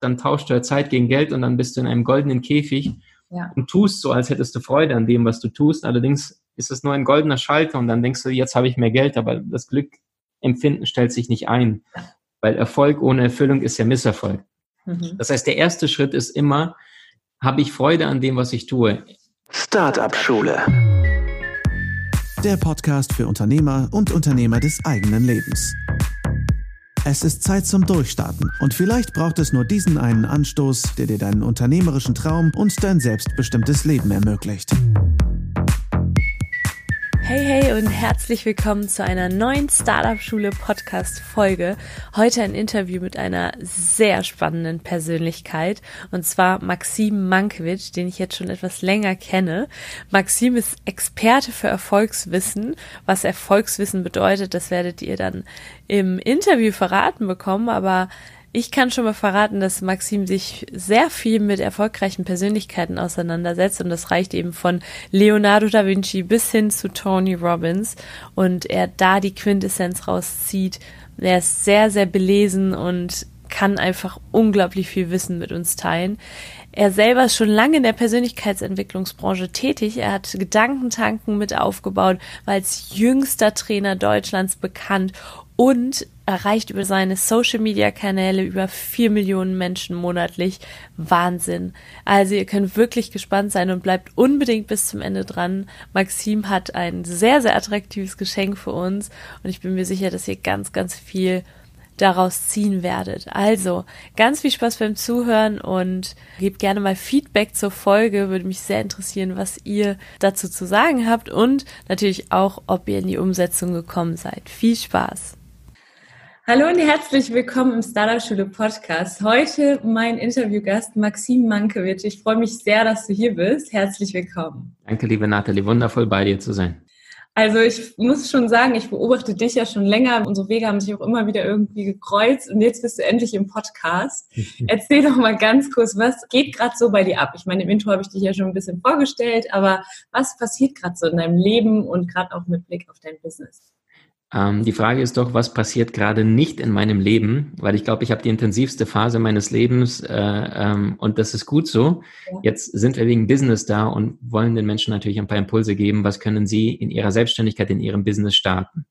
dann tauschst du Zeit gegen Geld und dann bist du in einem goldenen Käfig ja. und tust so, als hättest du Freude an dem, was du tust. Allerdings ist es nur ein goldener Schalter und dann denkst du, jetzt habe ich mehr Geld, aber das Glückempfinden stellt sich nicht ein, weil Erfolg ohne Erfüllung ist ja Misserfolg. Mhm. Das heißt, der erste Schritt ist immer, habe ich Freude an dem, was ich tue. Startup Schule. Der Podcast für Unternehmer und Unternehmer des eigenen Lebens. Es ist Zeit zum Durchstarten und vielleicht braucht es nur diesen einen Anstoß, der dir deinen unternehmerischen Traum und dein selbstbestimmtes Leben ermöglicht. Hey, hey und herzlich willkommen zu einer neuen Startup Schule Podcast Folge. Heute ein Interview mit einer sehr spannenden Persönlichkeit und zwar Maxim Mankiewicz, den ich jetzt schon etwas länger kenne. Maxim ist Experte für Erfolgswissen. Was Erfolgswissen bedeutet, das werdet ihr dann im Interview verraten bekommen, aber ich kann schon mal verraten, dass Maxim sich sehr viel mit erfolgreichen Persönlichkeiten auseinandersetzt und das reicht eben von Leonardo da Vinci bis hin zu Tony Robbins und er da die Quintessenz rauszieht. Er ist sehr, sehr belesen und kann einfach unglaublich viel Wissen mit uns teilen. Er selber ist schon lange in der Persönlichkeitsentwicklungsbranche tätig. Er hat Gedankentanken mit aufgebaut, war als jüngster Trainer Deutschlands bekannt und erreicht über seine Social-Media-Kanäle über vier Millionen Menschen monatlich. Wahnsinn. Also ihr könnt wirklich gespannt sein und bleibt unbedingt bis zum Ende dran. Maxim hat ein sehr, sehr attraktives Geschenk für uns und ich bin mir sicher, dass ihr ganz, ganz viel daraus ziehen werdet. Also, ganz viel Spaß beim Zuhören und gebt gerne mal Feedback zur Folge. Würde mich sehr interessieren, was ihr dazu zu sagen habt und natürlich auch, ob ihr in die Umsetzung gekommen seid. Viel Spaß! Hallo und herzlich willkommen im Startup Schule Podcast. Heute mein Interviewgast Maxim Mankiewicz. Ich freue mich sehr, dass du hier bist. Herzlich willkommen. Danke, liebe Nathalie. Wundervoll bei dir zu sein. Also ich muss schon sagen, ich beobachte dich ja schon länger. Unsere Wege haben sich auch immer wieder irgendwie gekreuzt und jetzt bist du endlich im Podcast. Erzähl doch mal ganz kurz, was geht gerade so bei dir ab? Ich meine, im Intro habe ich dich ja schon ein bisschen vorgestellt, aber was passiert gerade so in deinem Leben und gerade auch mit Blick auf dein Business? Ähm, die Frage ist doch, was passiert gerade nicht in meinem Leben? Weil ich glaube, ich habe die intensivste Phase meines Lebens äh, ähm, und das ist gut so. Ja. Jetzt sind wir wegen Business da und wollen den Menschen natürlich ein paar Impulse geben. Was können sie in ihrer Selbstständigkeit, in ihrem Business starten?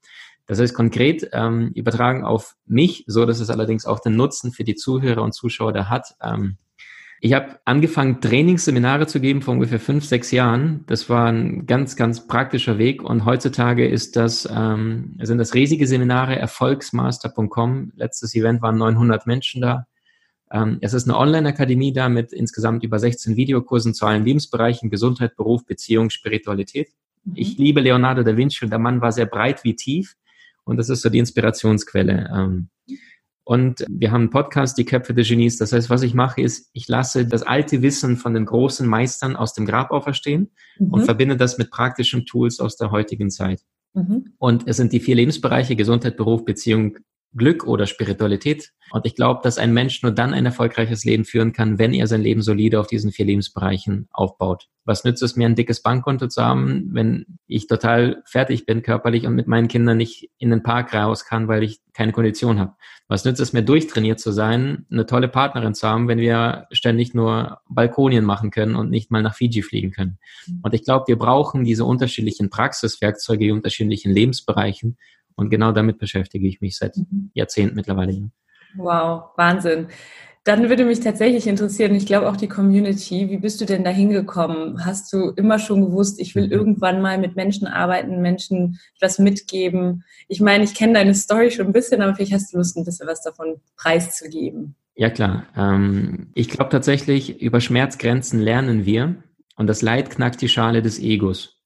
Das heißt konkret ähm, übertragen auf mich, so dass es allerdings auch den Nutzen für die Zuhörer und Zuschauer da hat. Ähm, ich habe angefangen, Trainingsseminare zu geben vor ungefähr fünf, sechs Jahren. Das war ein ganz, ganz praktischer Weg. Und heutzutage ist das, ähm, sind das riesige Seminare, erfolgsmaster.com. Letztes Event waren 900 Menschen da. Ähm, es ist eine Online-Akademie da mit insgesamt über 16 Videokursen zu allen Lebensbereichen, Gesundheit, Beruf, Beziehung, Spiritualität. Mhm. Ich liebe Leonardo da Vinci und der Mann war sehr breit wie tief. Und das ist so die Inspirationsquelle. Ähm, und wir haben einen Podcast, die Köpfe der Genies. Das heißt, was ich mache, ist, ich lasse das alte Wissen von den großen Meistern aus dem Grab auferstehen mhm. und verbinde das mit praktischen Tools aus der heutigen Zeit. Mhm. Und es sind die vier Lebensbereiche, Gesundheit, Beruf, Beziehung, Glück oder Spiritualität. Und ich glaube, dass ein Mensch nur dann ein erfolgreiches Leben führen kann, wenn er sein Leben solide auf diesen vier Lebensbereichen aufbaut. Was nützt es mir, ein dickes Bankkonto zu haben, wenn ich total fertig bin körperlich und mit meinen Kindern nicht in den Park raus kann, weil ich keine Kondition habe? Was nützt es mir, durchtrainiert zu sein, eine tolle Partnerin zu haben, wenn wir ständig nur Balkonien machen können und nicht mal nach Fiji fliegen können? Und ich glaube, wir brauchen diese unterschiedlichen Praxiswerkzeuge, die unterschiedlichen Lebensbereichen, und genau damit beschäftige ich mich seit mhm. Jahrzehnten mittlerweile. Wow, Wahnsinn. Dann würde mich tatsächlich interessieren, ich glaube auch die Community, wie bist du denn da hingekommen? Hast du immer schon gewusst, ich will mhm. irgendwann mal mit Menschen arbeiten, Menschen etwas mitgeben? Ich meine, ich kenne deine Story schon ein bisschen, aber vielleicht hast du Lust, ein bisschen was davon preiszugeben. Ja, klar. Ähm, ich glaube tatsächlich, über Schmerzgrenzen lernen wir und das Leid knackt die Schale des Egos.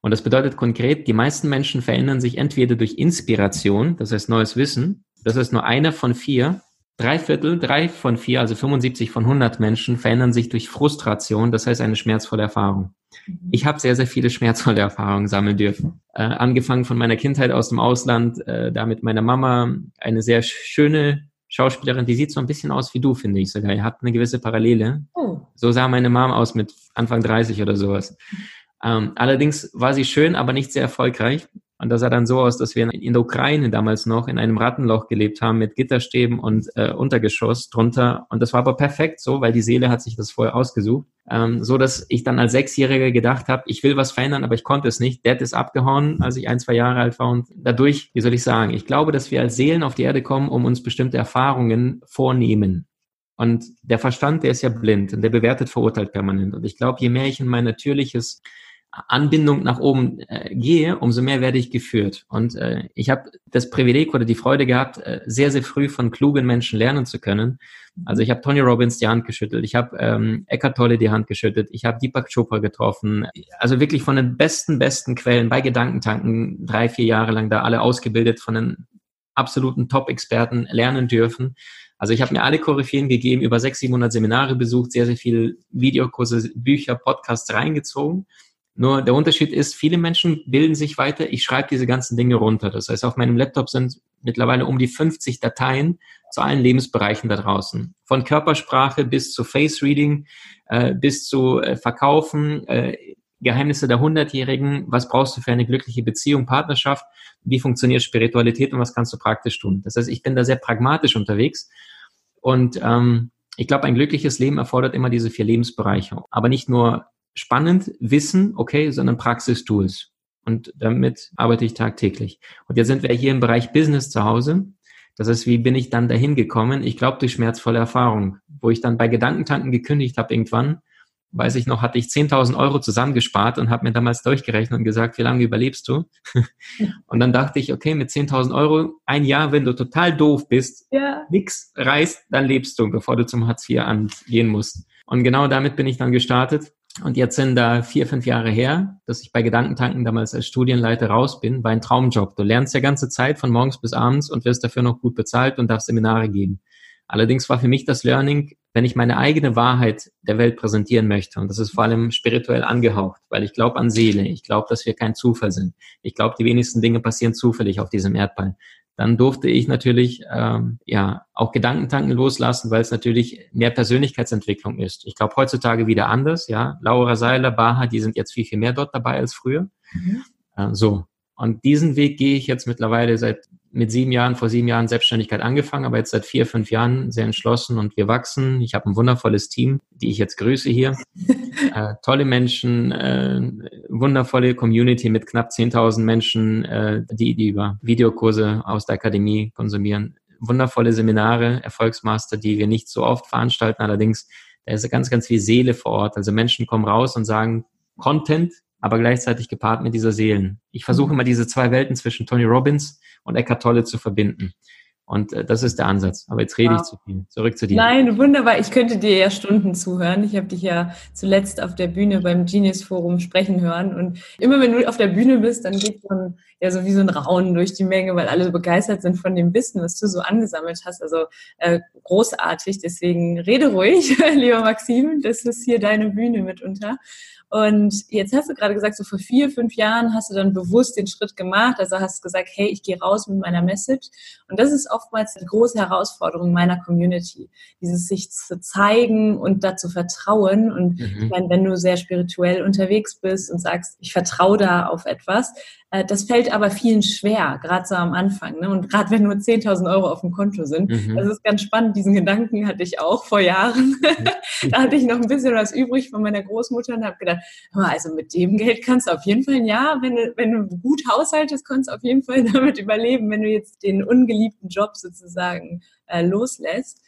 Und das bedeutet konkret, die meisten Menschen verändern sich entweder durch Inspiration, das heißt neues Wissen, das heißt nur einer von vier, drei Viertel, drei von vier, also 75 von 100 Menschen verändern sich durch Frustration, das heißt eine schmerzvolle Erfahrung. Mhm. Ich habe sehr, sehr viele schmerzvolle Erfahrungen sammeln dürfen. Äh, angefangen von meiner Kindheit aus dem Ausland, äh, da mit meiner Mama, eine sehr schöne Schauspielerin, die sieht so ein bisschen aus wie du, finde ich sogar. Ihr habt eine gewisse Parallele. Oh. So sah meine Mom aus mit Anfang 30 oder sowas. Ähm, allerdings war sie schön, aber nicht sehr erfolgreich. Und das sah dann so aus, dass wir in der Ukraine damals noch in einem Rattenloch gelebt haben mit Gitterstäben und äh, Untergeschoss drunter. Und das war aber perfekt so, weil die Seele hat sich das vorher ausgesucht. Ähm, so dass ich dann als Sechsjähriger gedacht habe, ich will was verändern, aber ich konnte es nicht. Dad ist abgehauen, als ich ein, zwei Jahre alt war. Und dadurch, wie soll ich sagen, ich glaube, dass wir als Seelen auf die Erde kommen, um uns bestimmte Erfahrungen vornehmen. Und der Verstand, der ist ja blind und der bewertet, verurteilt permanent. Und ich glaube, je mehr ich in mein natürliches Anbindung nach oben äh, gehe, umso mehr werde ich geführt. Und äh, ich habe das Privileg oder die Freude gehabt, äh, sehr, sehr früh von klugen Menschen lernen zu können. Also ich habe Tony Robbins die Hand geschüttelt, ich habe ähm, Eckhart Tolle die Hand geschüttelt, ich habe Deepak Chopra getroffen. Also wirklich von den besten, besten Quellen bei Gedankentanken, drei, vier Jahre lang da alle ausgebildet, von den absoluten Top-Experten lernen dürfen. Also ich habe mir alle Koryphäen gegeben, über 600, 700 Seminare besucht, sehr, sehr viele Videokurse, Bücher, Podcasts reingezogen nur der Unterschied ist, viele Menschen bilden sich weiter. Ich schreibe diese ganzen Dinge runter. Das heißt, auf meinem Laptop sind mittlerweile um die 50 Dateien zu allen Lebensbereichen da draußen. Von Körpersprache bis zu Face Reading, äh, bis zu äh, Verkaufen, äh, Geheimnisse der Hundertjährigen, was brauchst du für eine glückliche Beziehung, Partnerschaft, wie funktioniert Spiritualität und was kannst du praktisch tun. Das heißt, ich bin da sehr pragmatisch unterwegs und ähm, ich glaube, ein glückliches Leben erfordert immer diese vier Lebensbereiche, aber nicht nur spannend Wissen, okay, sondern Praxistools. Und damit arbeite ich tagtäglich. Und jetzt sind wir hier im Bereich Business zu Hause. Das heißt, wie bin ich dann dahin gekommen? Ich glaube, durch schmerzvolle Erfahrung, wo ich dann bei Gedankentanken gekündigt habe irgendwann, weiß ich noch, hatte ich 10.000 Euro zusammengespart und habe mir damals durchgerechnet und gesagt, wie lange überlebst du? und dann dachte ich, okay, mit 10.000 Euro, ein Jahr, wenn du total doof bist, ja. nix reißt, dann lebst du, bevor du zum Hartz IV angehen musst. Und genau damit bin ich dann gestartet und jetzt sind da vier, fünf Jahre her, dass ich bei Gedankentanken damals als Studienleiter raus bin, war ein Traumjob. Du lernst ja ganze Zeit von morgens bis abends und wirst dafür noch gut bezahlt und darfst Seminare geben. Allerdings war für mich das Learning, wenn ich meine eigene Wahrheit der Welt präsentieren möchte, und das ist vor allem spirituell angehaucht, weil ich glaube an Seele, ich glaube, dass wir kein Zufall sind. Ich glaube, die wenigsten Dinge passieren zufällig auf diesem Erdball dann durfte ich natürlich ähm, ja auch Gedankentanken loslassen, weil es natürlich mehr Persönlichkeitsentwicklung ist. Ich glaube heutzutage wieder anders, ja. Laura Seiler, Baha, die sind jetzt viel, viel mehr dort dabei als früher. Mhm. Äh, so. Und diesen Weg gehe ich jetzt mittlerweile seit mit sieben Jahren, vor sieben Jahren Selbstständigkeit angefangen, aber jetzt seit vier, fünf Jahren sehr entschlossen und wir wachsen. Ich habe ein wundervolles Team, die ich jetzt grüße hier. äh, tolle Menschen, äh, wundervolle Community mit knapp 10.000 Menschen, äh, die, die über Videokurse aus der Akademie konsumieren. Wundervolle Seminare, Erfolgsmaster, die wir nicht so oft veranstalten. Allerdings, da ist ganz, ganz viel Seele vor Ort. Also Menschen kommen raus und sagen, Content, aber gleichzeitig gepaart mit dieser Seelen. Ich versuche mhm. immer diese zwei Welten zwischen Tony Robbins und Eckhart Tolle zu verbinden. Und äh, das ist der Ansatz. Aber jetzt rede wow. ich zu viel. Zurück zu dir. Nein, wunderbar. Ich könnte dir ja Stunden zuhören. Ich habe dich ja zuletzt auf der Bühne beim Genius Forum sprechen hören. Und immer wenn du auf der Bühne bist, dann geht so ja so wie so ein Raunen durch die Menge, weil alle so begeistert sind von dem Wissen, was du so angesammelt hast. Also äh, großartig. Deswegen rede ruhig, lieber Maxim. Das ist hier deine Bühne mitunter. Und jetzt hast du gerade gesagt, so vor vier, fünf Jahren hast du dann bewusst den Schritt gemacht. Also hast du gesagt, hey, ich gehe raus mit meiner Message. Und das ist oftmals die große Herausforderung meiner Community. Dieses sich zu zeigen und dazu vertrauen. Und mhm. ich meine, wenn du sehr spirituell unterwegs bist und sagst, ich vertraue da auf etwas, äh, das fällt aber vielen schwer, gerade so am Anfang. Ne? Und gerade wenn nur 10.000 Euro auf dem Konto sind. Mhm. Das ist ganz spannend. Diesen Gedanken hatte ich auch vor Jahren. Da hatte ich noch ein bisschen was übrig von meiner Großmutter und habe gedacht, also mit dem Geld kannst du auf jeden Fall Jahr, wenn du, wenn du gut haushaltest, kannst du auf jeden Fall damit überleben, wenn du jetzt den ungeliebten Job sozusagen äh, loslässt.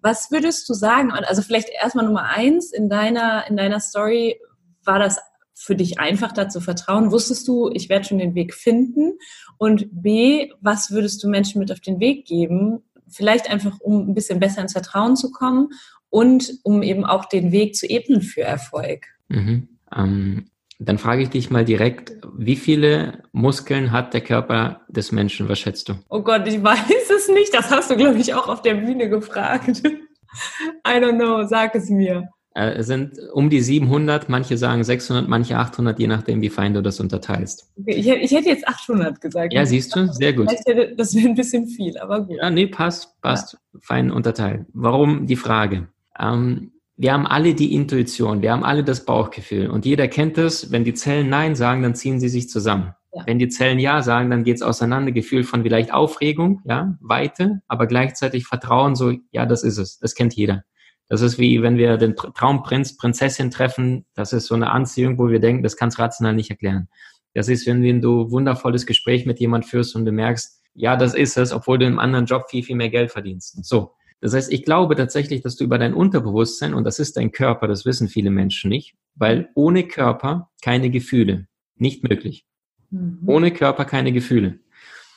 Was würdest du sagen? Also vielleicht erstmal Nummer eins in deiner, in deiner Story, war das für dich einfach da zu vertrauen? Wusstest du, ich werde schon den Weg finden? Und B, was würdest du Menschen mit auf den Weg geben? Vielleicht einfach, um ein bisschen besser ins Vertrauen zu kommen und um eben auch den Weg zu ebnen für Erfolg. Mhm. Ähm, dann frage ich dich mal direkt, wie viele Muskeln hat der Körper des Menschen? Was schätzt du? Oh Gott, ich weiß es nicht. Das hast du, glaube ich, auch auf der Bühne gefragt. I don't know, sag es mir. Äh, es sind um die 700, manche sagen 600, manche 800, je nachdem, wie fein du das unterteilst. Okay, ich, ich, hätte jetzt 800 gesagt. Ja, siehst du, sehr gut. Hätte, das wäre ein bisschen viel, aber gut. Ja, nee, passt, passt, ja. fein unterteilt. Warum die Frage? Ähm, wir haben alle die Intuition, wir haben alle das Bauchgefühl und jeder kennt es, wenn die Zellen Nein sagen, dann ziehen sie sich zusammen. Ja. Wenn die Zellen Ja sagen, dann geht es auseinander. Gefühl von vielleicht Aufregung, ja, Weite, aber gleichzeitig Vertrauen, so, ja, das ist es. Das kennt jeder. Das ist wie, wenn wir den Traumprinz, Prinzessin treffen. Das ist so eine Anziehung, wo wir denken, das kannst rational nicht erklären. Das ist, wenn, du wundervolles Gespräch mit jemand führst und du merkst, ja, das ist es, obwohl du im anderen Job viel, viel mehr Geld verdienst. So. Das heißt, ich glaube tatsächlich, dass du über dein Unterbewusstsein, und das ist dein Körper, das wissen viele Menschen nicht, weil ohne Körper keine Gefühle. Nicht möglich. Mhm. Ohne Körper keine Gefühle.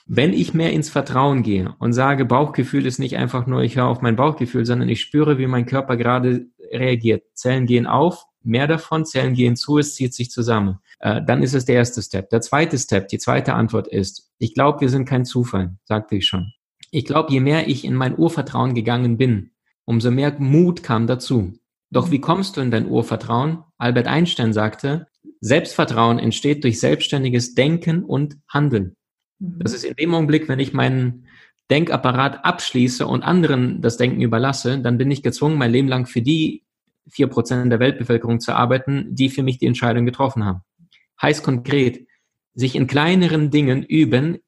Wenn ich mehr ins Vertrauen gehe und sage, Bauchgefühl ist nicht einfach nur, ich höre auf mein Bauchgefühl, sondern ich spüre, wie mein Körper gerade reagiert. Zellen gehen auf, mehr davon, Zellen gehen zu, es zieht sich zusammen. Äh, dann ist es der erste Step. Der zweite Step, die zweite Antwort ist, ich glaube, wir sind kein Zufall, sagte ich schon. Ich glaube, je mehr ich in mein Urvertrauen gegangen bin, umso mehr Mut kam dazu. Doch wie kommst du in dein Urvertrauen? Albert Einstein sagte, Selbstvertrauen entsteht durch selbstständiges Denken und Handeln. Mhm. Das ist in dem Augenblick, wenn ich meinen Denkapparat abschließe und anderen das Denken überlasse, dann bin ich gezwungen, mein Leben lang für die vier Prozent der Weltbevölkerung zu arbeiten, die für mich die Entscheidung getroffen haben. Heißt konkret, sich in kleineren Dingen üben,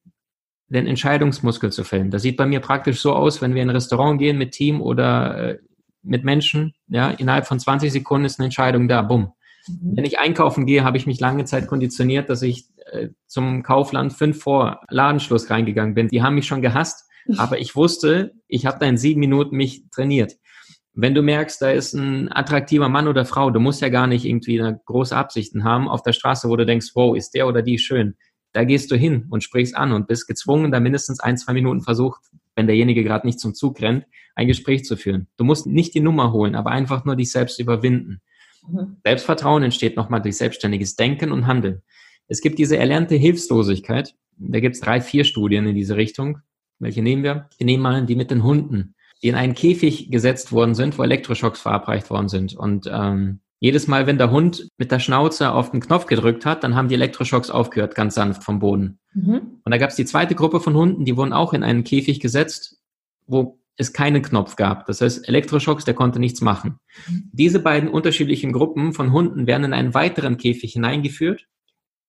den Entscheidungsmuskel zu fällen. Das sieht bei mir praktisch so aus, wenn wir in ein Restaurant gehen mit Team oder äh, mit Menschen, ja, innerhalb von 20 Sekunden ist eine Entscheidung da, bumm. Mhm. Wenn ich einkaufen gehe, habe ich mich lange Zeit konditioniert, dass ich äh, zum Kaufland fünf vor Ladenschluss reingegangen bin. Die haben mich schon gehasst, aber ich wusste, ich habe da in sieben Minuten mich trainiert. Wenn du merkst, da ist ein attraktiver Mann oder Frau, du musst ja gar nicht irgendwie große Absichten haben auf der Straße, wo du denkst, wow, ist der oder die schön. Da gehst du hin und sprichst an und bist gezwungen, da mindestens ein, zwei Minuten versucht, wenn derjenige gerade nicht zum Zug rennt, ein Gespräch zu führen. Du musst nicht die Nummer holen, aber einfach nur dich selbst überwinden. Mhm. Selbstvertrauen entsteht nochmal durch selbstständiges Denken und Handeln. Es gibt diese erlernte Hilflosigkeit. Da gibt es drei, vier Studien in diese Richtung. Welche nehmen wir? Wir nehmen mal die mit den Hunden, die in einen Käfig gesetzt worden sind, wo Elektroschocks verabreicht worden sind. Und ähm, jedes Mal, wenn der Hund mit der Schnauze auf den Knopf gedrückt hat, dann haben die Elektroschocks aufgehört, ganz sanft vom Boden. Mhm. Und da gab es die zweite Gruppe von Hunden, die wurden auch in einen Käfig gesetzt, wo es keinen Knopf gab. Das heißt, Elektroschocks, der konnte nichts machen. Mhm. Diese beiden unterschiedlichen Gruppen von Hunden werden in einen weiteren Käfig hineingeführt.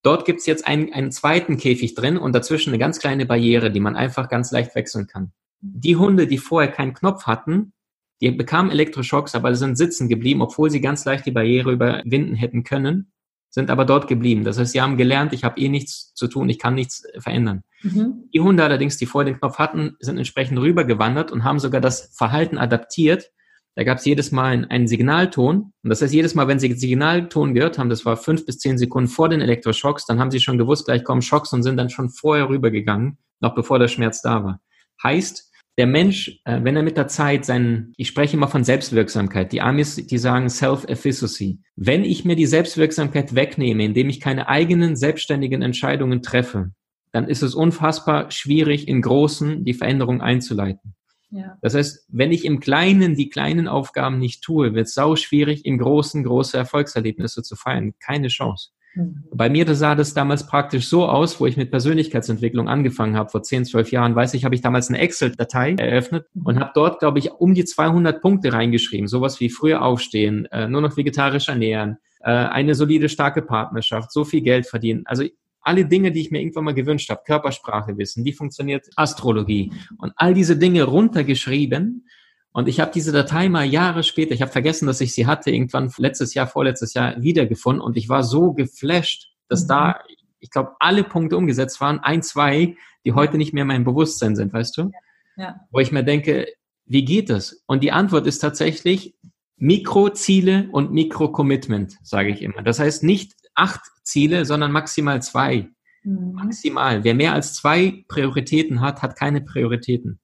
Dort gibt es jetzt einen, einen zweiten Käfig drin und dazwischen eine ganz kleine Barriere, die man einfach ganz leicht wechseln kann. Die Hunde, die vorher keinen Knopf hatten, die bekamen Elektroschocks, aber sind sitzen geblieben, obwohl sie ganz leicht die Barriere überwinden hätten können sind aber dort geblieben. Das heißt, sie haben gelernt, ich habe eh nichts zu tun, ich kann nichts verändern. Mhm. Die Hunde allerdings, die vorher den Knopf hatten, sind entsprechend rübergewandert und haben sogar das Verhalten adaptiert. Da gab es jedes Mal einen Signalton. Und das heißt, jedes Mal, wenn sie den Signalton gehört haben, das war fünf bis zehn Sekunden vor den Elektroschocks, dann haben sie schon gewusst, gleich kommen Schocks und sind dann schon vorher rübergegangen, noch bevor der Schmerz da war. Heißt, der Mensch, äh, wenn er mit der Zeit seinen, ich spreche immer von Selbstwirksamkeit, die Amis, die sagen Self-Efficacy. Wenn ich mir die Selbstwirksamkeit wegnehme, indem ich keine eigenen selbstständigen Entscheidungen treffe, dann ist es unfassbar schwierig, in Großen die Veränderung einzuleiten. Ja. Das heißt, wenn ich im Kleinen die kleinen Aufgaben nicht tue, wird es sau schwierig, im Großen große Erfolgserlebnisse zu feiern. Keine Chance. Mhm. Bei mir sah das damals praktisch so aus, wo ich mit Persönlichkeitsentwicklung angefangen habe, vor 10, 12 Jahren, weiß ich, habe ich damals eine Excel-Datei eröffnet mhm. und habe dort, glaube ich, um die 200 Punkte reingeschrieben. Sowas wie früher aufstehen, äh, nur noch vegetarisch ernähren, äh, eine solide, starke Partnerschaft, so viel Geld verdienen. Also alle Dinge, die ich mir irgendwann mal gewünscht habe, Körpersprache wissen, wie funktioniert Astrologie und all diese Dinge runtergeschrieben und ich habe diese Datei mal Jahre später, ich habe vergessen, dass ich sie hatte, irgendwann letztes Jahr, vorletztes Jahr wiedergefunden und ich war so geflasht, dass mhm. da, ich glaube, alle Punkte umgesetzt waren, ein, zwei, die heute nicht mehr in meinem Bewusstsein sind, weißt du? Ja. Wo ich mir denke, wie geht das? Und die Antwort ist tatsächlich Mikroziele und Mikro-Commitment, sage ich immer. Das heißt nicht acht Ziele, sondern maximal zwei. Mhm. Maximal. Wer mehr als zwei Prioritäten hat, hat keine Prioritäten.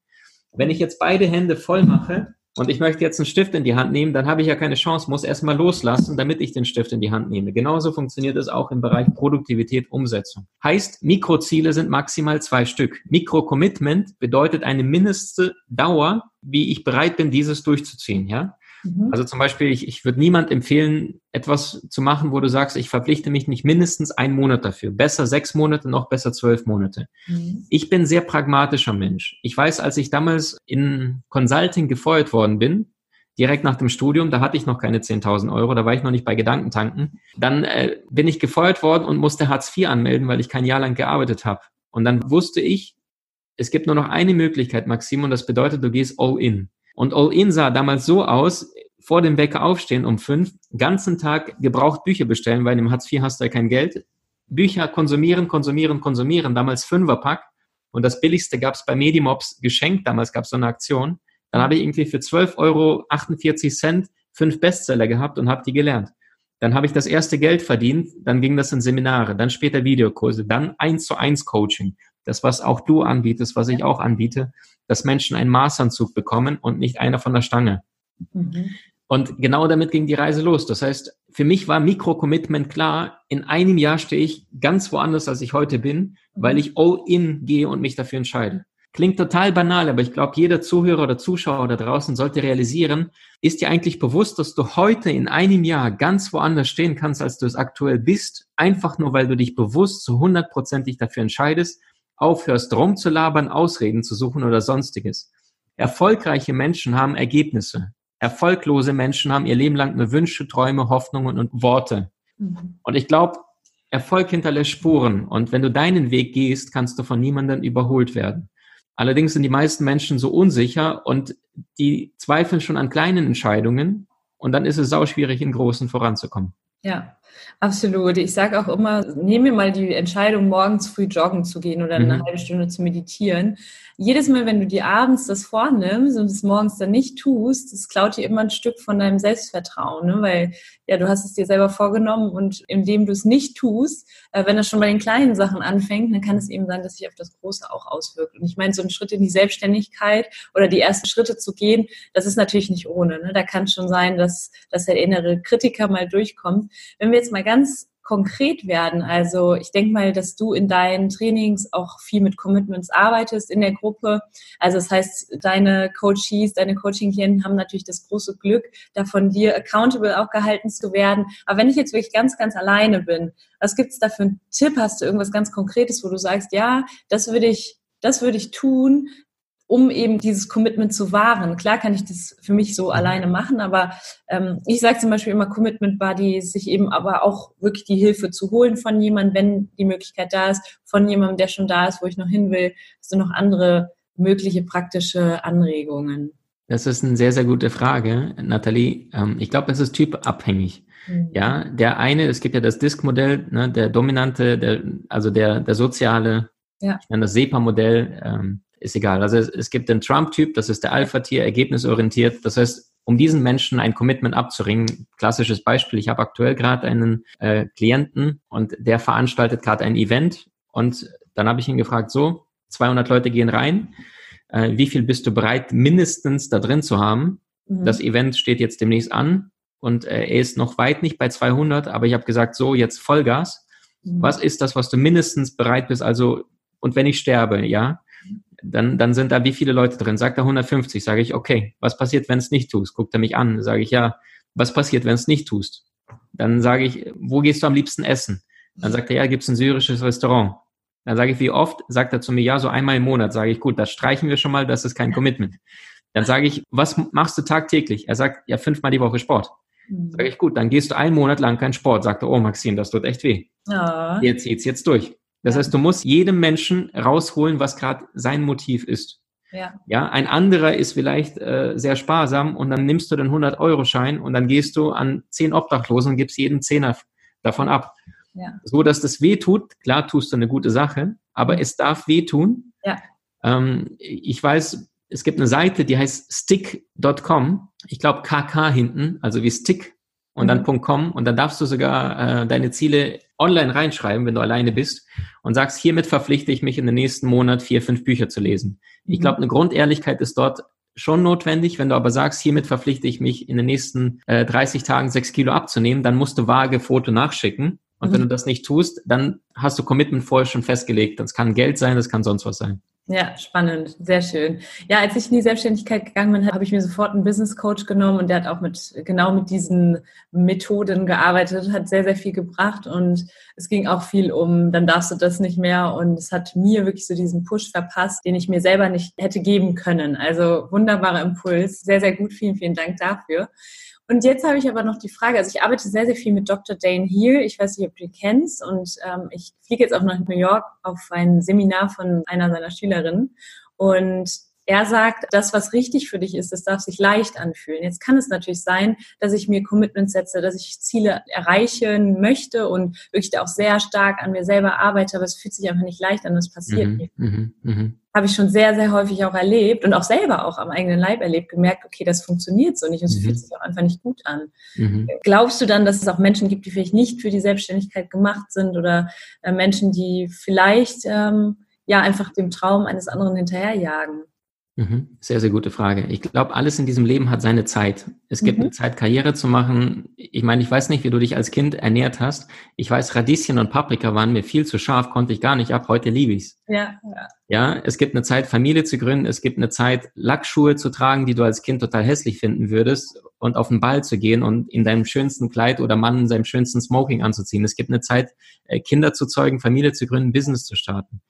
Wenn ich jetzt beide Hände voll mache und ich möchte jetzt einen Stift in die Hand nehmen, dann habe ich ja keine Chance, muss erstmal loslassen, damit ich den Stift in die Hand nehme. Genauso funktioniert es auch im Bereich Produktivität, Umsetzung. Heißt, Mikroziele sind maximal zwei Stück. Mikro-Commitment bedeutet eine mindeste Dauer, wie ich bereit bin, dieses durchzuziehen, ja? Mhm. Also zum Beispiel, ich, ich würde niemand empfehlen, etwas zu machen, wo du sagst, ich verpflichte mich nicht mindestens einen Monat dafür. Besser sechs Monate, noch besser zwölf Monate. Mhm. Ich bin sehr pragmatischer Mensch. Ich weiß, als ich damals in Consulting gefeuert worden bin, direkt nach dem Studium, da hatte ich noch keine 10.000 Euro, da war ich noch nicht bei Gedankentanken. Dann äh, bin ich gefeuert worden und musste Hartz IV anmelden, weil ich kein Jahr lang gearbeitet habe. Und dann wusste ich, es gibt nur noch eine Möglichkeit, Maxim, und das bedeutet, du gehst all in. Und all in sah damals so aus, vor dem Wecker aufstehen um fünf, ganzen Tag gebraucht Bücher bestellen, weil im Hartz IV hast du ja kein Geld. Bücher konsumieren, konsumieren, konsumieren, damals Fünferpack. Und das billigste gab es bei Medimobs geschenkt, damals gab es so eine Aktion. Dann habe ich irgendwie für 12,48 Euro fünf Bestseller gehabt und habe die gelernt. Dann habe ich das erste Geld verdient, dann ging das in Seminare, dann später Videokurse, dann eins zu eins Coaching. Das, was auch du anbietest, was ich auch anbiete, dass Menschen einen Maßanzug bekommen und nicht einer von der Stange. Mhm. Und genau damit ging die Reise los. Das heißt, für mich war Mikro-Commitment klar, in einem Jahr stehe ich ganz woanders, als ich heute bin, weil mhm. ich all in gehe und mich dafür entscheide. Klingt total banal, aber ich glaube, jeder Zuhörer oder Zuschauer da draußen sollte realisieren, ist dir eigentlich bewusst, dass du heute in einem Jahr ganz woanders stehen kannst, als du es aktuell bist, einfach nur, weil du dich bewusst zu hundertprozentig dafür entscheidest, aufhörst rumzulabern, Ausreden zu suchen oder sonstiges. Erfolgreiche Menschen haben Ergebnisse. Erfolglose Menschen haben ihr Leben lang nur Wünsche, Träume, Hoffnungen und Worte. Mhm. Und ich glaube, Erfolg hinterlässt Spuren. Und wenn du deinen Weg gehst, kannst du von niemandem überholt werden. Allerdings sind die meisten Menschen so unsicher und die zweifeln schon an kleinen Entscheidungen. Und dann ist es sau schwierig, in großen voranzukommen. Ja, absolut. Ich sage auch immer, nehme mir mal die Entscheidung, morgens früh joggen zu gehen oder eine mhm. halbe Stunde zu meditieren jedes Mal, wenn du dir abends das vornimmst und es morgens dann nicht tust, das klaut dir immer ein Stück von deinem Selbstvertrauen, ne? weil ja, du hast es dir selber vorgenommen und indem du es nicht tust, äh, wenn das schon bei den kleinen Sachen anfängt, dann kann es eben sein, dass sich auf das Große auch auswirkt. Und ich meine, so ein Schritt in die Selbstständigkeit oder die ersten Schritte zu gehen, das ist natürlich nicht ohne. Ne? Da kann es schon sein, dass, dass der innere Kritiker mal durchkommt. Wenn wir jetzt mal ganz konkret werden. Also ich denke mal, dass du in deinen Trainings auch viel mit Commitments arbeitest in der Gruppe. Also das heißt, deine Coaches, deine Coaching-Klienten haben natürlich das große Glück, da von dir accountable auch gehalten zu werden. Aber wenn ich jetzt wirklich ganz, ganz alleine bin, was gibt es da für einen Tipp? Hast du irgendwas ganz Konkretes, wo du sagst, ja, das würde ich das würde ich tun, um eben dieses Commitment zu wahren. Klar kann ich das für mich so alleine machen, aber ähm, ich sage zum Beispiel immer Commitment Buddy, sich eben aber auch wirklich die Hilfe zu holen von jemandem, wenn die Möglichkeit da ist, von jemandem, der schon da ist, wo ich noch hin will. Hast du noch andere mögliche praktische Anregungen? Das ist eine sehr, sehr gute Frage, Nathalie. Ähm, ich glaube, das ist typabhängig. Mhm. Ja, der eine, es gibt ja das Disk-Modell, ne, der dominante, der, also der, der soziale, ja. ich meine das SEPA-Modell, ähm, ist egal. Also es, es gibt den Trump-Typ, das ist der Alpha-Tier, ergebnisorientiert. Das heißt, um diesen Menschen ein Commitment abzuringen, klassisches Beispiel, ich habe aktuell gerade einen äh, Klienten und der veranstaltet gerade ein Event und dann habe ich ihn gefragt, so, 200 Leute gehen rein, äh, wie viel bist du bereit, mindestens da drin zu haben? Mhm. Das Event steht jetzt demnächst an und äh, er ist noch weit nicht bei 200, aber ich habe gesagt, so, jetzt Vollgas. Mhm. Was ist das, was du mindestens bereit bist? Also, und wenn ich sterbe, ja, dann, dann sind da wie viele Leute drin? Sagt er 150, sage ich, okay, was passiert, wenn es nicht tust? Guckt er mich an, sage ich, ja, was passiert, wenn es nicht tust? Dann sage ich, wo gehst du am liebsten essen? Dann sagt er, ja, gibt's ein syrisches Restaurant. Dann sage ich, wie oft? Sagt er zu mir, ja, so einmal im Monat. Sage ich, gut, das streichen wir schon mal, das ist kein Commitment. Dann sage ich, was machst du tagtäglich? Er sagt, ja, fünfmal die Woche Sport. Mhm. Sage ich, gut, dann gehst du einen Monat lang keinen Sport. Sagt er, oh Maxim, das tut echt weh. Ja. Jetzt zieht's jetzt durch. Das ja. heißt, du musst jedem Menschen rausholen, was gerade sein Motiv ist. Ja. ja, ein anderer ist vielleicht äh, sehr sparsam und dann nimmst du den 100-Euro-Schein und dann gehst du an zehn Obdachlosen und gibst jeden Zehner davon ab. Ja. So, dass das weh tut. Klar tust du eine gute Sache, aber mhm. es darf wehtun. Ja. Ähm, ich weiß, es gibt eine Seite, die heißt stick.com. Ich glaube KK hinten, also wie Stick und mhm. dann .com und dann darfst du sogar äh, deine Ziele online reinschreiben, wenn du alleine bist und sagst, hiermit verpflichte ich mich in den nächsten Monat vier, fünf Bücher zu lesen. Mhm. Ich glaube, eine Grundehrlichkeit ist dort schon notwendig. Wenn du aber sagst, hiermit verpflichte ich mich in den nächsten äh, 30 Tagen sechs Kilo abzunehmen, dann musst du vage Foto nachschicken. Und mhm. wenn du das nicht tust, dann hast du Commitment vorher schon festgelegt. Das kann Geld sein, das kann sonst was sein. Ja, spannend, sehr schön. Ja, als ich in die Selbstständigkeit gegangen bin, habe ich mir sofort einen Business Coach genommen und der hat auch mit genau mit diesen Methoden gearbeitet, hat sehr, sehr viel gebracht und es ging auch viel um, dann darfst du das nicht mehr und es hat mir wirklich so diesen Push verpasst, den ich mir selber nicht hätte geben können. Also wunderbarer Impuls, sehr, sehr gut, vielen, vielen Dank dafür. Und jetzt habe ich aber noch die Frage, also ich arbeite sehr, sehr viel mit Dr. Dane Heal. Ich weiß nicht, ob du ihn kennst. Und ähm, ich fliege jetzt auch nach New York auf ein Seminar von einer seiner Schülerinnen. Und er sagt, das, was richtig für dich ist, das darf sich leicht anfühlen. Jetzt kann es natürlich sein, dass ich mir Commitments setze, dass ich Ziele erreichen möchte und wirklich auch sehr stark an mir selber arbeite, aber es fühlt sich einfach nicht leicht an, das passiert mhm, nicht. Mhm, mh. Habe ich schon sehr, sehr häufig auch erlebt und auch selber auch am eigenen Leib erlebt, gemerkt, okay, das funktioniert so nicht und es mhm. fühlt sich auch einfach nicht gut an. Mhm. Glaubst du dann, dass es auch Menschen gibt, die vielleicht nicht für die Selbstständigkeit gemacht sind oder äh, Menschen, die vielleicht ähm, ja einfach dem Traum eines anderen hinterherjagen? Mhm. Sehr, sehr gute Frage. Ich glaube, alles in diesem Leben hat seine Zeit. Es gibt mhm. eine Zeit, Karriere zu machen. Ich meine, ich weiß nicht, wie du dich als Kind ernährt hast. Ich weiß, Radieschen und Paprika waren mir viel zu scharf, konnte ich gar nicht ab. Heute liebe ich's. Ja, ja. Ja, es gibt eine Zeit, Familie zu gründen. Es gibt eine Zeit, Lackschuhe zu tragen, die du als Kind total hässlich finden würdest und auf den Ball zu gehen und in deinem schönsten Kleid oder Mann in seinem schönsten Smoking anzuziehen. Es gibt eine Zeit, äh, Kinder zu zeugen, Familie zu gründen, Business zu starten.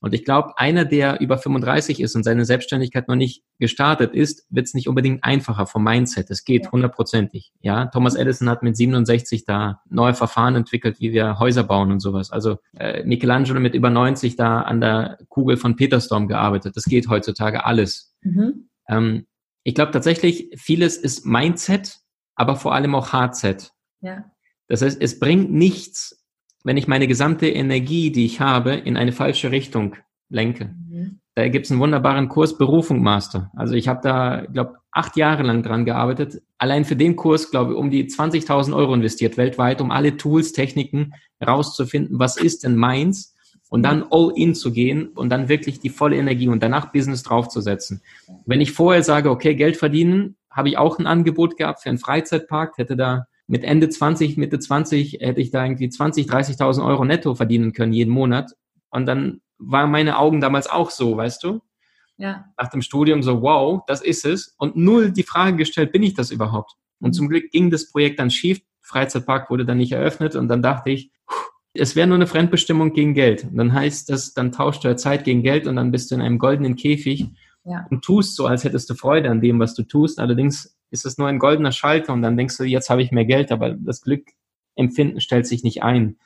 Und ich glaube, einer, der über 35 ist und seine Selbstständigkeit noch nicht gestartet ist, wird es nicht unbedingt einfacher vom Mindset. Es geht hundertprozentig. Ja, Thomas Edison hat mit 67 da neue Verfahren entwickelt, wie wir Häuser bauen und sowas. Also äh, Michelangelo mit über 90 da an der Kugel von Petersdom gearbeitet. Das geht heutzutage alles. Mhm. Ähm, ich glaube tatsächlich, vieles ist Mindset, aber vor allem auch Hardset. Ja. Das heißt, es bringt nichts, wenn ich meine gesamte Energie, die ich habe, in eine falsche Richtung lenke. Mhm. Da gibt es einen wunderbaren Kurs Berufung Master. Also ich habe da, glaube acht Jahre lang dran gearbeitet. Allein für den Kurs, glaube ich, um die 20.000 Euro investiert weltweit, um alle Tools, Techniken rauszufinden, was ist denn meins und dann all in zu gehen und dann wirklich die volle Energie und danach Business draufzusetzen. Wenn ich vorher sage, okay, Geld verdienen, habe ich auch ein Angebot gehabt für einen Freizeitpark, hätte da mit Ende 20, Mitte 20 hätte ich da irgendwie 20, 30.000 Euro netto verdienen können jeden Monat. Und dann waren meine Augen damals auch so, weißt du? Ja. Nach dem Studium so, wow, das ist es. Und null die Frage gestellt, bin ich das überhaupt? Und mhm. zum Glück ging das Projekt dann schief. Freizeitpark wurde dann nicht eröffnet. Und dann dachte ich, es wäre nur eine Fremdbestimmung gegen Geld. Und dann heißt das, dann tauscht du Zeit gegen Geld und dann bist du in einem goldenen Käfig ja. und tust so, als hättest du Freude an dem, was du tust. Allerdings ist es nur ein goldener Schalter und dann denkst du, jetzt habe ich mehr Geld, aber das Glückempfinden stellt sich nicht ein,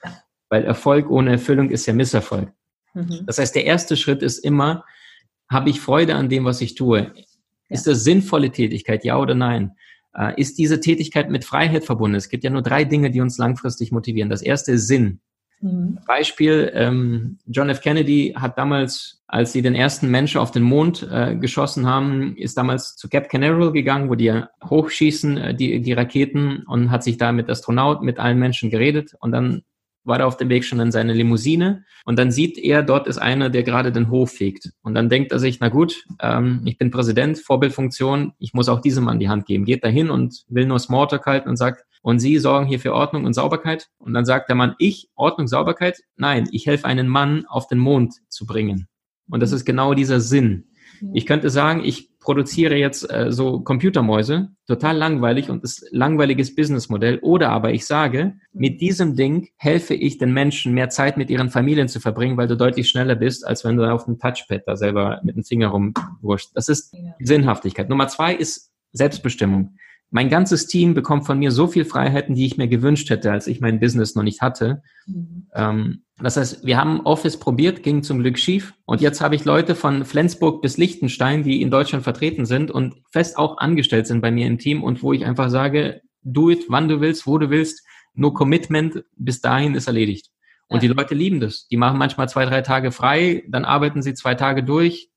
weil Erfolg ohne Erfüllung ist ja Misserfolg. Mhm. Das heißt, der erste Schritt ist immer, habe ich Freude an dem, was ich tue? Ist das sinnvolle Tätigkeit, ja oder nein? Äh, ist diese Tätigkeit mit Freiheit verbunden? Es gibt ja nur drei Dinge, die uns langfristig motivieren. Das erste ist Sinn. Mhm. Beispiel, ähm, John F. Kennedy hat damals, als sie den ersten Menschen auf den Mond äh, geschossen haben, ist damals zu Cap Canaveral gegangen, wo die hochschießen, äh, die, die Raketen, und hat sich da mit Astronauten, mit allen Menschen geredet. Und dann war er auf dem Weg schon in seine Limousine und dann sieht er, dort ist einer, der gerade den Hof fegt. Und dann denkt er sich, na gut, ähm, ich bin Präsident, Vorbildfunktion, ich muss auch diesem Mann die Hand geben. Geht dahin und will nur Smalltalk halten und sagt, und Sie sorgen hier für Ordnung und Sauberkeit? Und dann sagt der Mann, ich, Ordnung, Sauberkeit? Nein, ich helfe einen Mann auf den Mond zu bringen. Und das ist genau dieser Sinn. Ich könnte sagen, ich produziere jetzt äh, so Computermäuse, total langweilig und ist langweiliges Businessmodell. Oder aber ich sage, mit diesem Ding helfe ich den Menschen, mehr Zeit mit ihren Familien zu verbringen, weil du deutlich schneller bist, als wenn du auf dem Touchpad da selber mit dem Finger rumwurscht. Das ist Sinnhaftigkeit. Nummer zwei ist Selbstbestimmung. Mein ganzes Team bekommt von mir so viel Freiheiten, die ich mir gewünscht hätte, als ich mein Business noch nicht hatte. Mhm. Ähm, das heißt, wir haben Office probiert, ging zum Glück schief. Und jetzt habe ich Leute von Flensburg bis Liechtenstein, die in Deutschland vertreten sind und fest auch angestellt sind bei mir im Team und wo ich einfach sage, do it, wann du willst, wo du willst, nur Commitment, bis dahin ist erledigt. Und ja. die Leute lieben das. Die machen manchmal zwei, drei Tage frei, dann arbeiten sie zwei Tage durch,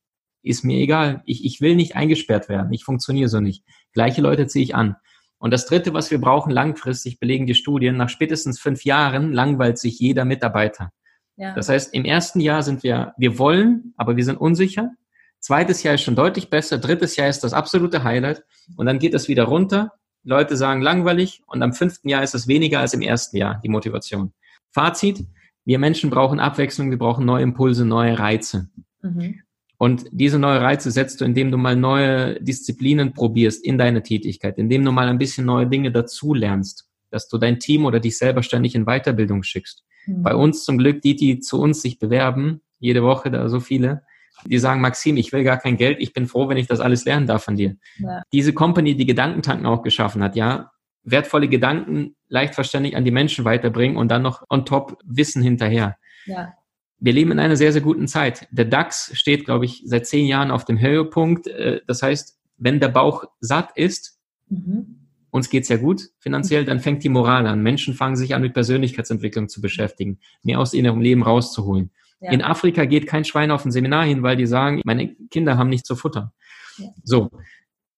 ist mir egal. Ich, ich will nicht eingesperrt werden. Ich funktioniere so nicht. Gleiche Leute ziehe ich an. Und das Dritte, was wir brauchen langfristig, belegen die Studien, nach spätestens fünf Jahren langweilt sich jeder Mitarbeiter. Ja. Das heißt, im ersten Jahr sind wir, wir wollen, aber wir sind unsicher. Zweites Jahr ist schon deutlich besser. Drittes Jahr ist das absolute Highlight. Und dann geht es wieder runter. Leute sagen langweilig. Und am fünften Jahr ist es weniger als im ersten Jahr, die Motivation. Fazit. Wir Menschen brauchen Abwechslung. Wir brauchen neue Impulse, neue Reize. Mhm. Und diese neue Reize setzt du, indem du mal neue Disziplinen probierst in deiner Tätigkeit, indem du mal ein bisschen neue Dinge dazu lernst, dass du dein Team oder dich selber ständig in Weiterbildung schickst. Mhm. Bei uns zum Glück, die, die zu uns sich bewerben, jede Woche da so viele, die sagen, Maxim, ich will gar kein Geld, ich bin froh, wenn ich das alles lernen darf von dir. Ja. Diese Company, die Gedankentanken auch geschaffen hat, ja, wertvolle Gedanken leicht verständlich an die Menschen weiterbringen und dann noch on top Wissen hinterher. Ja wir leben in einer sehr, sehr guten Zeit. Der DAX steht, glaube ich, seit zehn Jahren auf dem Höhepunkt. Äh, das heißt, wenn der Bauch satt ist, mhm. uns geht's ja gut finanziell, dann fängt die Moral an. Menschen fangen sich an, mit Persönlichkeitsentwicklung zu beschäftigen, mehr aus ihrem Leben rauszuholen. Ja. In Afrika geht kein Schwein auf ein Seminar hin, weil die sagen, meine Kinder haben nichts zu futtern. Ja. So.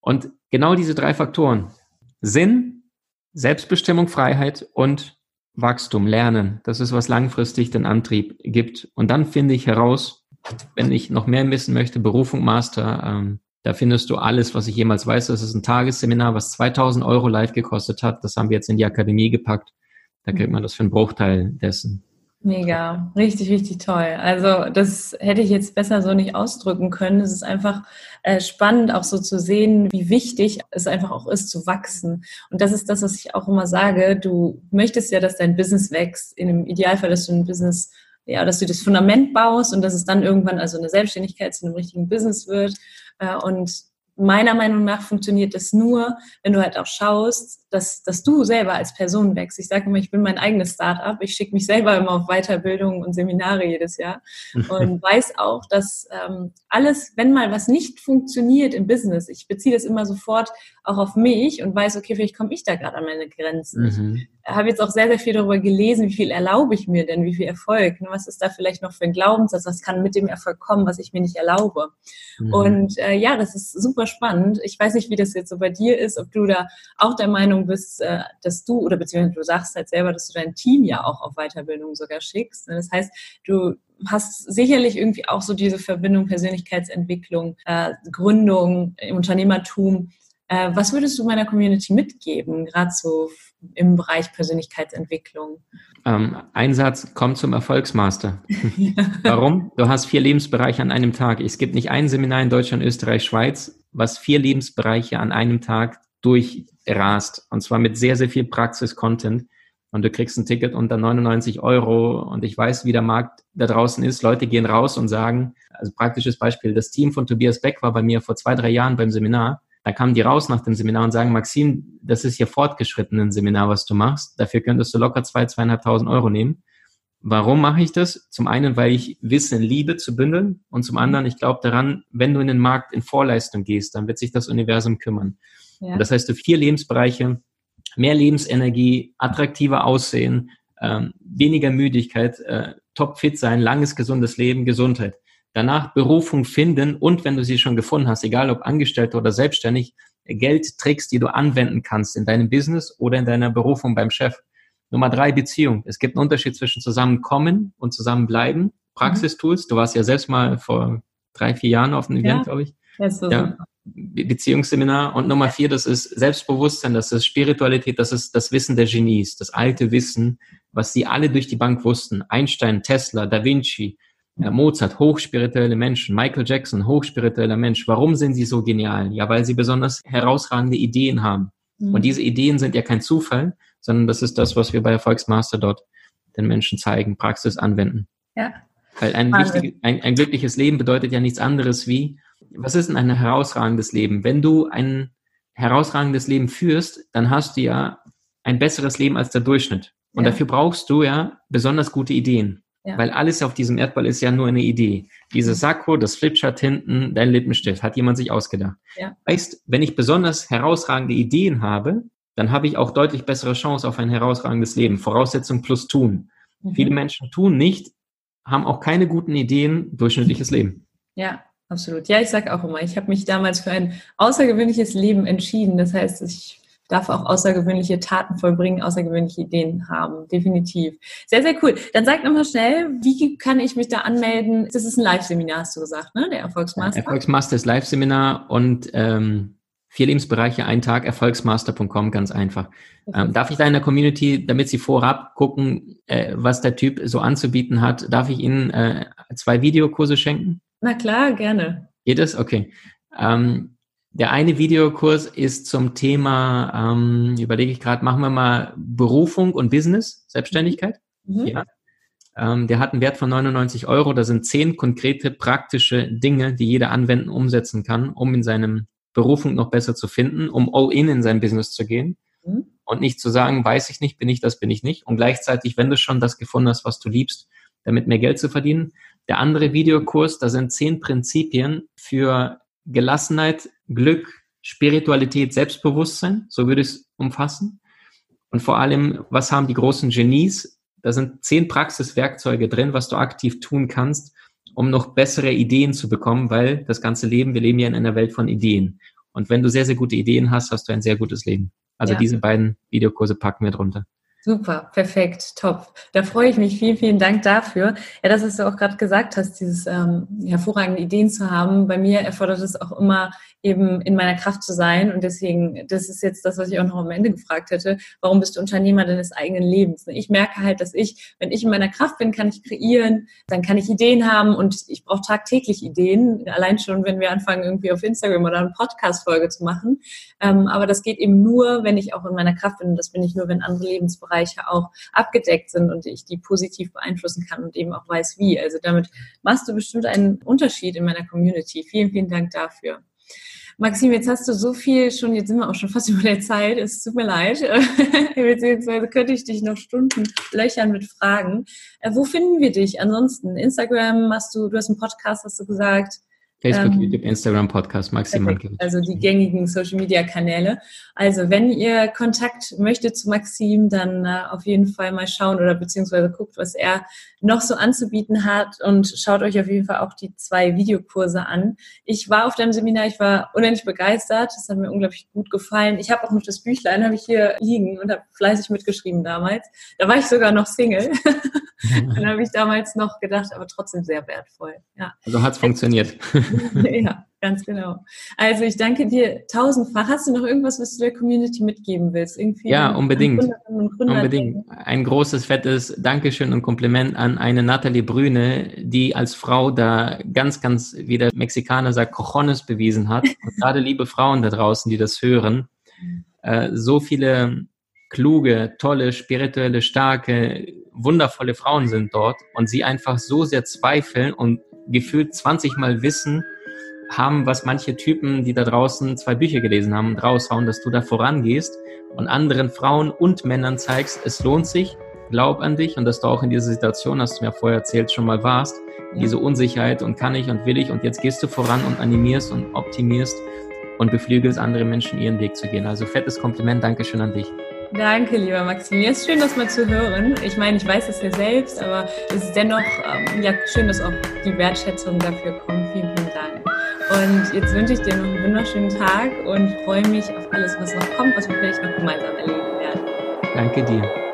Und genau diese drei Faktoren, Sinn, Selbstbestimmung, Freiheit und Wachstum, Lernen, das ist, was langfristig den Antrieb gibt. Und dann finde ich heraus, wenn ich noch mehr wissen möchte, Berufung Master, ähm, da findest du alles, was ich jemals weiß. Das ist ein Tagesseminar, was 2000 Euro live gekostet hat. Das haben wir jetzt in die Akademie gepackt. Da kriegt man das für einen Bruchteil dessen. Mega, richtig, richtig toll. Also das hätte ich jetzt besser so nicht ausdrücken können. Es ist einfach äh, spannend, auch so zu sehen, wie wichtig es einfach auch ist, zu wachsen. Und das ist das, was ich auch immer sage. Du möchtest ja, dass dein Business wächst. In dem Idealfall, dass du ein Business, ja, dass du das Fundament baust und dass es dann irgendwann also eine Selbstständigkeit zu einem richtigen Business wird. Äh, und meiner Meinung nach funktioniert das nur, wenn du halt auch schaust, dass, dass du selber als Person wächst. Ich sage immer, ich bin mein eigenes Startup. Ich schicke mich selber immer auf Weiterbildung und Seminare jedes Jahr und weiß auch, dass ähm, alles, wenn mal was nicht funktioniert im Business, ich beziehe das immer sofort auch auf mich und weiß, okay, vielleicht komme ich da gerade an meine Grenzen. Mhm. Ich habe jetzt auch sehr, sehr viel darüber gelesen, wie viel erlaube ich mir denn, wie viel Erfolg, ne? was ist da vielleicht noch für ein Glaubenssatz, was kann mit dem Erfolg kommen, was ich mir nicht erlaube. Mhm. Und äh, ja, das ist super spannend. Ich weiß nicht, wie das jetzt so bei dir ist, ob du da auch der Meinung bist, äh, dass du, oder beziehungsweise du sagst halt selber, dass du dein Team ja auch auf Weiterbildung sogar schickst. Ne? Das heißt, du hast sicherlich irgendwie auch so diese Verbindung Persönlichkeitsentwicklung, äh, Gründung, Unternehmertum äh, was würdest du meiner Community mitgeben, gerade so im Bereich Persönlichkeitsentwicklung? Ähm, ein Satz, komm zum Erfolgsmaster. Warum? Du hast vier Lebensbereiche an einem Tag. Es gibt nicht ein Seminar in Deutschland, Österreich, Schweiz, was vier Lebensbereiche an einem Tag durchrast. Und zwar mit sehr, sehr viel Praxis-Content. Und du kriegst ein Ticket unter 99 Euro. Und ich weiß, wie der Markt da draußen ist. Leute gehen raus und sagen, also praktisches Beispiel, das Team von Tobias Beck war bei mir vor zwei, drei Jahren beim Seminar. Da kamen die raus nach dem Seminar und sagen, Maxim, das ist hier fortgeschrittenen Seminar, was du machst. Dafür könntest du locker zwei, zweieinhalbtausend Euro nehmen. Warum mache ich das? Zum einen, weil ich Wissen liebe zu bündeln und zum anderen, ich glaube daran, wenn du in den Markt in Vorleistung gehst, dann wird sich das Universum kümmern. Ja. Das heißt, du vier Lebensbereiche, mehr Lebensenergie, attraktiver Aussehen, ähm, weniger Müdigkeit, äh, topfit sein, langes, gesundes Leben, Gesundheit danach Berufung finden und wenn du sie schon gefunden hast, egal ob Angestellter oder selbstständig, Geldtricks, die du anwenden kannst in deinem Business oder in deiner Berufung beim Chef. Nummer drei, Beziehung. Es gibt einen Unterschied zwischen zusammenkommen und zusammenbleiben. Praxistools. Du warst ja selbst mal vor drei, vier Jahren auf einem Event, ja, glaube ich. Ja, Beziehungsseminar. Und Nummer vier, das ist Selbstbewusstsein, das ist Spiritualität, das ist das Wissen der Genies, das alte Wissen, was sie alle durch die Bank wussten. Einstein, Tesla, Da Vinci, ja, Mozart, hochspirituelle Menschen, Michael Jackson, hochspiritueller Mensch. Warum sind sie so genial? Ja, weil sie besonders herausragende Ideen haben. Mhm. Und diese Ideen sind ja kein Zufall, sondern das ist das, was wir bei Erfolgsmaster dort den Menschen zeigen, Praxis anwenden. Ja. Weil ein, wichtig, ein, ein glückliches Leben bedeutet ja nichts anderes wie, was ist denn ein herausragendes Leben? Wenn du ein herausragendes Leben führst, dann hast du ja ein besseres Leben als der Durchschnitt. Und ja. dafür brauchst du ja besonders gute Ideen. Ja. Weil alles auf diesem Erdball ist ja nur eine Idee. Dieses Sakko, das Flipchart hinten, dein Lippenstift, hat jemand sich ausgedacht. Ja. Heißt, wenn ich besonders herausragende Ideen habe, dann habe ich auch deutlich bessere Chance auf ein herausragendes Leben. Voraussetzung plus tun. Mhm. Viele Menschen tun nicht, haben auch keine guten Ideen, durchschnittliches Leben. Ja, absolut. Ja, ich sage auch immer, ich habe mich damals für ein außergewöhnliches Leben entschieden. Das heißt, ich darf auch außergewöhnliche Taten vollbringen, außergewöhnliche Ideen haben. Definitiv. Sehr, sehr cool. Dann sag nochmal schnell, wie kann ich mich da anmelden? Das ist ein Live-Seminar, hast du gesagt, ne? Der Erfolgsmaster. Erfolgsmaster ist Live-Seminar und ähm, vier Lebensbereiche, ein Tag, erfolgsmaster.com, ganz einfach. Ähm, darf ich da in der Community, damit Sie vorab gucken, äh, was der Typ so anzubieten hat, darf ich Ihnen äh, zwei Videokurse schenken? Na klar, gerne. Geht es? Okay. Ähm, der eine Videokurs ist zum Thema, ähm, überlege ich gerade, machen wir mal Berufung und Business, Selbstständigkeit. Mhm. Ja. Ähm, der hat einen Wert von 99 Euro. Da sind zehn konkrete, praktische Dinge, die jeder anwenden, umsetzen kann, um in seinem Berufung noch besser zu finden, um all in in sein Business zu gehen. Mhm. Und nicht zu sagen, weiß ich nicht, bin ich das, bin ich nicht. Und gleichzeitig, wenn du schon das gefunden hast, was du liebst, damit mehr Geld zu verdienen. Der andere Videokurs, da sind zehn Prinzipien für Gelassenheit, Glück, Spiritualität, Selbstbewusstsein, so würde ich es umfassen. Und vor allem, was haben die großen Genies? Da sind zehn Praxiswerkzeuge drin, was du aktiv tun kannst, um noch bessere Ideen zu bekommen, weil das ganze Leben, wir leben ja in einer Welt von Ideen. Und wenn du sehr, sehr gute Ideen hast, hast du ein sehr gutes Leben. Also ja. diese beiden Videokurse packen wir drunter. Super, perfekt, top. Da freue ich mich. Vielen, vielen Dank dafür. Ja, das, was du auch gerade gesagt hast, dieses ähm, hervorragende Ideen zu haben. Bei mir erfordert es auch immer eben in meiner Kraft zu sein. Und deswegen, das ist jetzt das, was ich auch noch am Ende gefragt hätte. Warum bist du Unternehmer deines eigenen Lebens? Ich merke halt, dass ich, wenn ich in meiner Kraft bin, kann ich kreieren, dann kann ich Ideen haben und ich brauche tagtäglich Ideen. Allein schon, wenn wir anfangen, irgendwie auf Instagram oder eine Podcast-Folge zu machen. Ähm, aber das geht eben nur, wenn ich auch in meiner Kraft bin. Und das bin ich nur, wenn andere Lebensbereiche Bereiche auch abgedeckt sind und ich die positiv beeinflussen kann und eben auch weiß, wie. Also damit machst du bestimmt einen Unterschied in meiner Community. Vielen, vielen Dank dafür. Maxim, jetzt hast du so viel schon, jetzt sind wir auch schon fast über der Zeit, es tut mir leid, beziehungsweise könnte ich dich noch Stunden löchern mit Fragen. Äh, wo finden wir dich ansonsten? Instagram hast du, du hast einen Podcast, hast du gesagt. Facebook, ähm, YouTube, Instagram, Podcast, maximal. Also die gängigen Social Media Kanäle. Also wenn ihr Kontakt möchtet zu Maxim, dann äh, auf jeden Fall mal schauen oder beziehungsweise guckt, was er noch so anzubieten hat und schaut euch auf jeden Fall auch die zwei Videokurse an. Ich war auf deinem Seminar, ich war unendlich begeistert. Das hat mir unglaublich gut gefallen. Ich habe auch noch das Büchlein, habe ich hier liegen und habe fleißig mitgeschrieben damals. Da war ich sogar noch Single. dann habe ich damals noch gedacht, aber trotzdem sehr wertvoll. Ja. Also hat es funktioniert. ja, ganz genau. Also ich danke dir tausendfach. Hast du noch irgendwas, was du der Community mitgeben willst? Irgendwie ja, unbedingt. unbedingt. Ein großes, fettes Dankeschön und Kompliment an eine Nathalie Brüne, die als Frau da ganz, ganz, wie der Mexikaner sagt, Cojones bewiesen hat. Und gerade liebe Frauen da draußen, die das hören, äh, so viele kluge, tolle, spirituelle, starke, wundervolle Frauen sind dort und sie einfach so sehr zweifeln und gefühlt 20 Mal wissen, haben, was manche Typen, die da draußen zwei Bücher gelesen haben, raushauen, dass du da vorangehst und anderen Frauen und Männern zeigst, es lohnt sich, glaub an dich und dass du auch in dieser Situation, hast du mir vorher erzählt, schon mal warst, diese Unsicherheit und kann ich und will ich und jetzt gehst du voran und animierst und optimierst und beflügelst andere Menschen ihren Weg zu gehen. Also fettes Kompliment, Dankeschön an dich. Danke, lieber Maxim. Mir ist schön, das mal zu hören. Ich meine, ich weiß es ja selbst, aber es ist dennoch ähm, ja, schön, dass auch die Wertschätzung dafür kommt. Vielen, vielen Dank. Und jetzt wünsche ich dir noch einen wunderschönen Tag und freue mich auf alles, was noch kommt, was wir vielleicht noch gemeinsam erleben werden. Danke dir.